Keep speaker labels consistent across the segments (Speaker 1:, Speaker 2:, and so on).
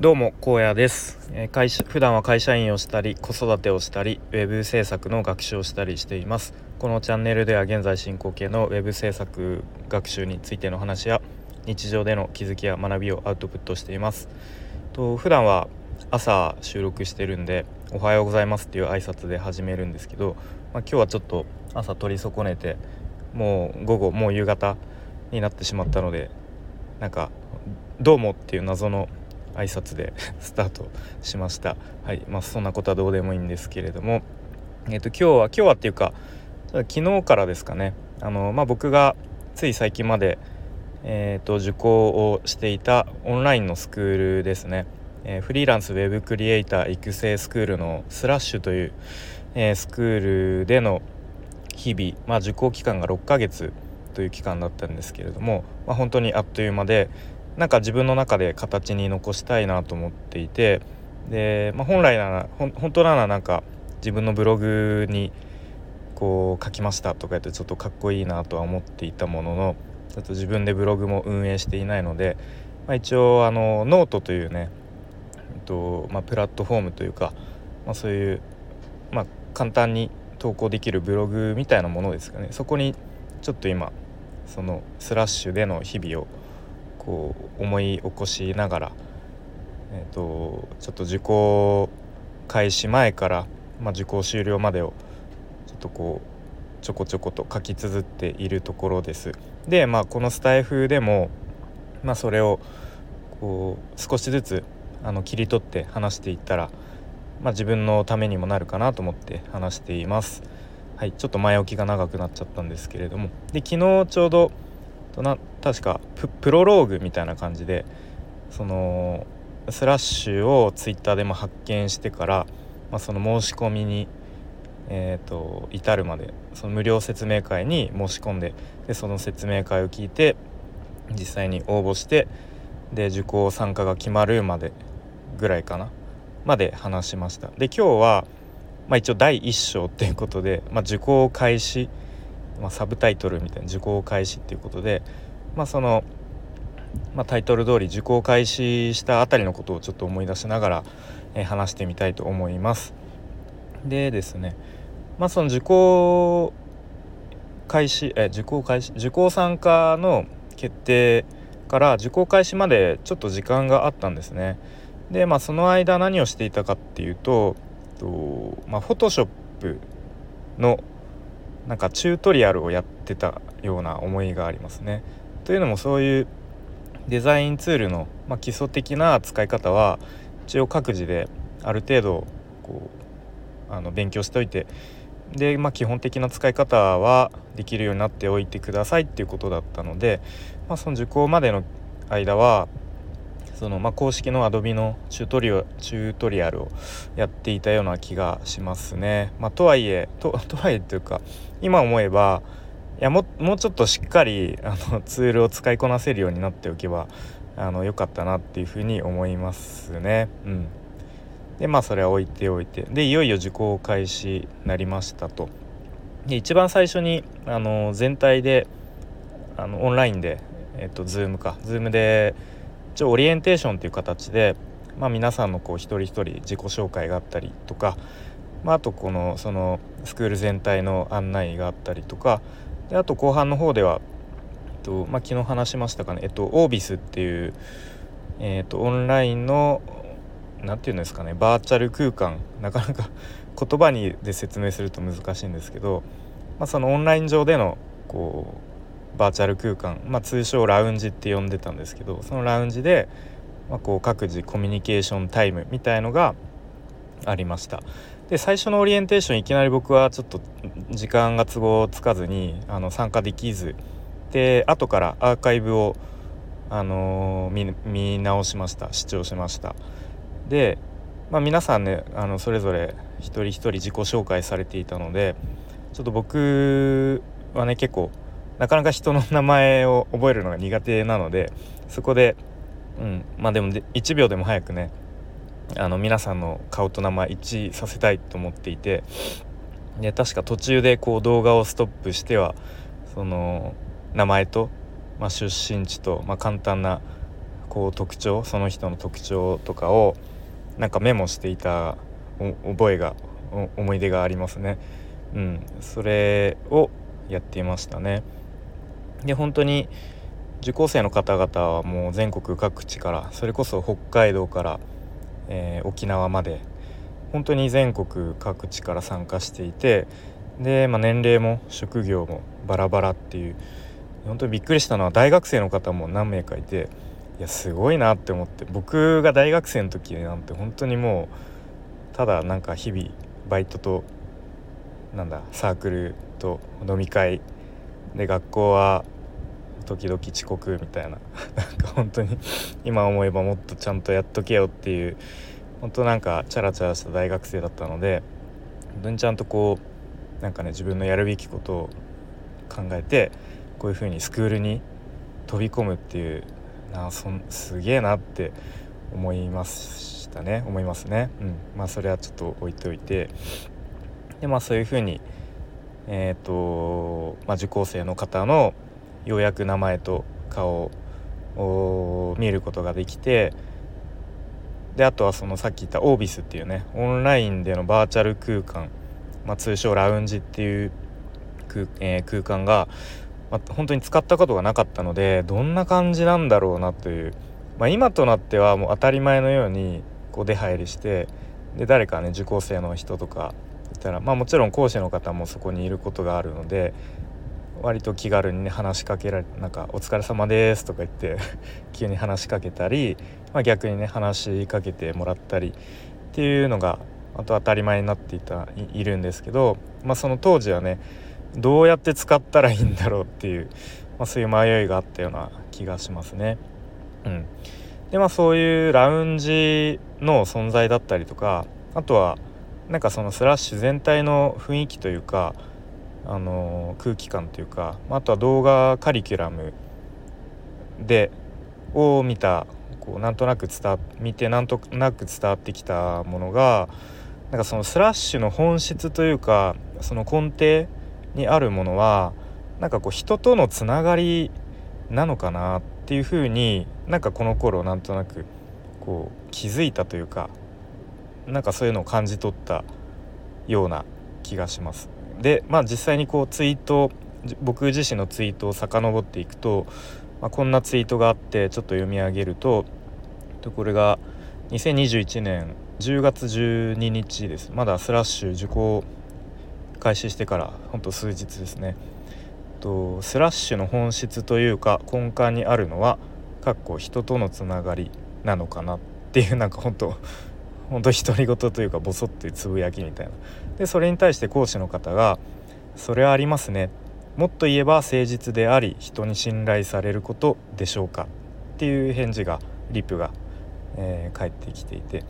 Speaker 1: どうも荒野です、えー、会社普段は会社員をしたり子育てをしたりウェブ制作の学習をしたりしています。このチャンネルでは現在進行形のウェブ制作学習についての話や日常での気づきや学びをアウトプットしています。と普段は朝収録してるんでおはようございますっていう挨拶で始めるんですけど、まあ、今日はちょっと朝取り損ねてもう午後もう夕方になってしまったのでなんか「どうも」っていう謎の挨拶で スタートしました。はい。まあそんなことはどうでもいいんですけれども。えっ、と今日は今日はっていうか昨日からですかね。あのまあ僕がつい最近までえーと、受講をしていたオンラインのスクールですね、えー、フリーランスウェブクリエイター育成スクールのスラッシュという、えー、スクールでの日々、まあ、受講期間が6ヶ月という期間だったんですけれども、まあ、本当にあっという間で、なんか自分の中で形に残したいなと思っていてで、まあ、本来ならほ本当ならなんか自分のブログにこう書きましたとか言ってちょっとかっこいいなとは思っていたもののちょっと自分でブログも運営していないので、まあ、一応あのノートというね、えっとまあ、プラットフォームというか、まあ、そういう、まあ、簡単に投稿できるブログみたいなものですかね。そこにちょっと今そのスラッシュでの日々をこう思い起こしながら、えーと、ちょっと受講開始前から、まあ、受講終了までをちょっとこうちょこちょこと書き綴っているところです。でまあこのスタイフでも、まあ、それをこう少しずつあの切り取って話していったら、まあ、自分のためにもなるかなと思って話しています。はい、ちょっと前置きが長くなっちゃったんですけれどもで昨日ちょうどとな確かプロローグみたいな感じでそのスラッシュをツイッターでも発見してから、まあ、その申し込みに、えーと、至るまでその無料説明会に申し込んででその説明会を聞いて実際に応募してで受講参加が決まるまでぐらいかなまで話しました。で今日は、まあ、一応第1章っていうことで、まあ、受講開始まあ、サブタイトルみたいな受講開始っていうことで、まあ、その、まあ、タイトル通り受講開始したあたりのことをちょっと思い出しながら、えー、話してみたいと思います。でですね、まあ、その受講開始え受講開始受講参加の決定から受講開始までちょっと時間があったんですね。でまあその間何をしていたかっていうととまあフォトショップのなんかチュートリアルをやってたような思いがありますね。というのもそういうデザインツールの、まあ、基礎的な使い方は一応各自である程度こうあの勉強しておいてで、まあ、基本的な使い方はできるようになっておいてくださいっていうことだったので、まあ、その受講までの間はその、まあ、公式の Adobe のチュートリアチュートリアルをやっていたような気がしますね。まあ、とはいえと とはいえというか今思えばいやももうちょっとしっかりあのツールを使いこなせるようになっておけばあの良かったなっていうふうに思いますね。うん、でまあそれは置いておいてでいよいよ受講開始になりましたと。で一番最初にあの全体であのオンラインで、えっと、Zoom か Zoom で一応オリエンテーションという形で、まあ、皆さんのこう一人一人自己紹介があったりとか、まあ、あとこのそのスクール全体の案内があったりとかであと後半の方では、えっとまあ、昨日話しましたかね、えっと、オービスっていう、えっと、オンラインの何て言うんですかねバーチャル空間なかなか言葉にで説明すると難しいんですけど、まあ、そのオンライン上でのこうバーチャル空間、まあ、通称ラウンジって呼んでたんですけどそのラウンジで、まあ、こう各自コミュニケーションタイムみたいのがありました。で最初のオリエンテーションいきなり僕はちょっと時間が都合つかずにあの参加できずで後からアーカイブを、あのー、見直しました。視聴しました。で、まあ、皆さんねあのそれぞれ一人一人自己紹介されていたのでちょっと僕はね結構なかなか人の名前を覚えるのが苦手なのでそこで、うん、まあでも1秒でも早くねあの皆さんの顔と名前一致させたいと思っていてで確か途中でこう動画をストップしてはその名前と、まあ、出身地と、まあ、簡単なこう特徴その人の特徴とかをなんかメモしていた覚えが思い出がありますね。うん、それをやっていましたね。で本当に受講生の方々はもう全国各地からそれこそ北海道から、えー、沖縄まで本当に全国各地から参加していてで、まあ、年齢も職業もバラバラっていう本当にびっくりしたのは大学生の方も何名かいていやすごいなって思って僕が大学生の時なんて本当にもうただなんか日々バイトとなんだサークルと飲み会で学校は時々遅刻みたいな。なんか本当に今思えばもっとちゃんとやっとけよっていう。本当なんかチャラチャラした大学生だったので本当にちゃんとこうなんかね自分のやるべきことを考えてこういうふうにスクールに飛び込むっていうなそすげえなって思いましたね。思いますね。うん、まあそれはちょっと置いておいて。でまあそういうふうにえっ、ー、と、まあ、受講生の方のようやく名前と顔を見ることができてであとはそのさっき言ったオービスっていうねオンラインでのバーチャル空間、まあ、通称ラウンジっていう空,、えー、空間が、まあ、本当に使ったことがなかったのでどんな感じなんだろうなという、まあ、今となってはもう当たり前のようにこう出入りしてで誰かね受講生の人とかいたらまあもちろん講師の方もそこにいることがあるので割と気軽にね話しかけられなんか「お疲れ様です」とか言って 急に話しかけたり、まあ、逆にね話しかけてもらったりっていうのがあと当たり前になっていたいるんですけど、まあ、その当時はねどうやって使ったらいいんだろうっていう、まあ、そういう迷いがあったような気がしますね。うん、でまあそういうラウンジの存在だったりとかあとはなんかそのスラッシュ全体の雰囲気というかあの空気感というかあとは動画カリキュラムでを見たこうなんとなく伝見てなんとなく伝わってきたものがなんかそのスラッシュの本質というかその根底にあるものはなんかこう人とのつながりなのかなっていうふうになんかこの頃なんとなくこう気づいたというかなんかそういうのを感じ取ったような気がします。でまあ実際にこうツイート僕自身のツイートを遡っていくと、まあ、こんなツイートがあってちょっと読み上げるとこれが2021年10月12日です。まだスラッシュ受講開始してからほんと数日ですね。とスラッシュの本質というか根幹にあるのはかっこ人とのつながりなのかなっていうなんか本当本当独り言というかボソってつぶやきみたいな。でそれに対して講師の方が「それはありますね」もっと言えば誠実であり人に信頼されることでしょうかっていう返事がリプが、えー、返ってきていて。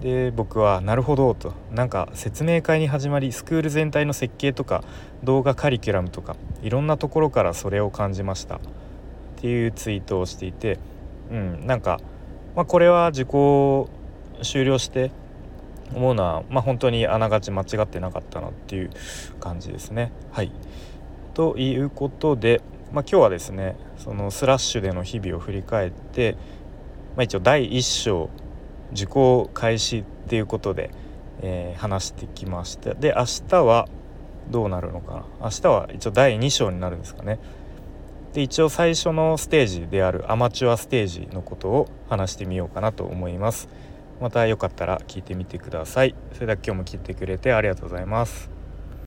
Speaker 1: で僕は「なるほど」と。なんか説明会に始まりスクール全体の設計とか動画カリキュラムとかいろんなところからそれを感じました。っていうツイートをしていて。うんなんか、まあ、これは受講終了して思うのは、まあ、本当にあながち間違ってなかったなっていう感じですね。はい。ということで、まあ、今日はですねそのスラッシュでの日々を振り返って、まあ、一応第1章受講開始っていうことで、えー、話してきました。で明日はどうなるのかな。明日は一応第2章になるんですかね。で一応最初のステージであるアマチュアステージのことを話してみようかなと思います。またよかったら聞いてみてください。それでは今日も聞いてくれてありがとうございます。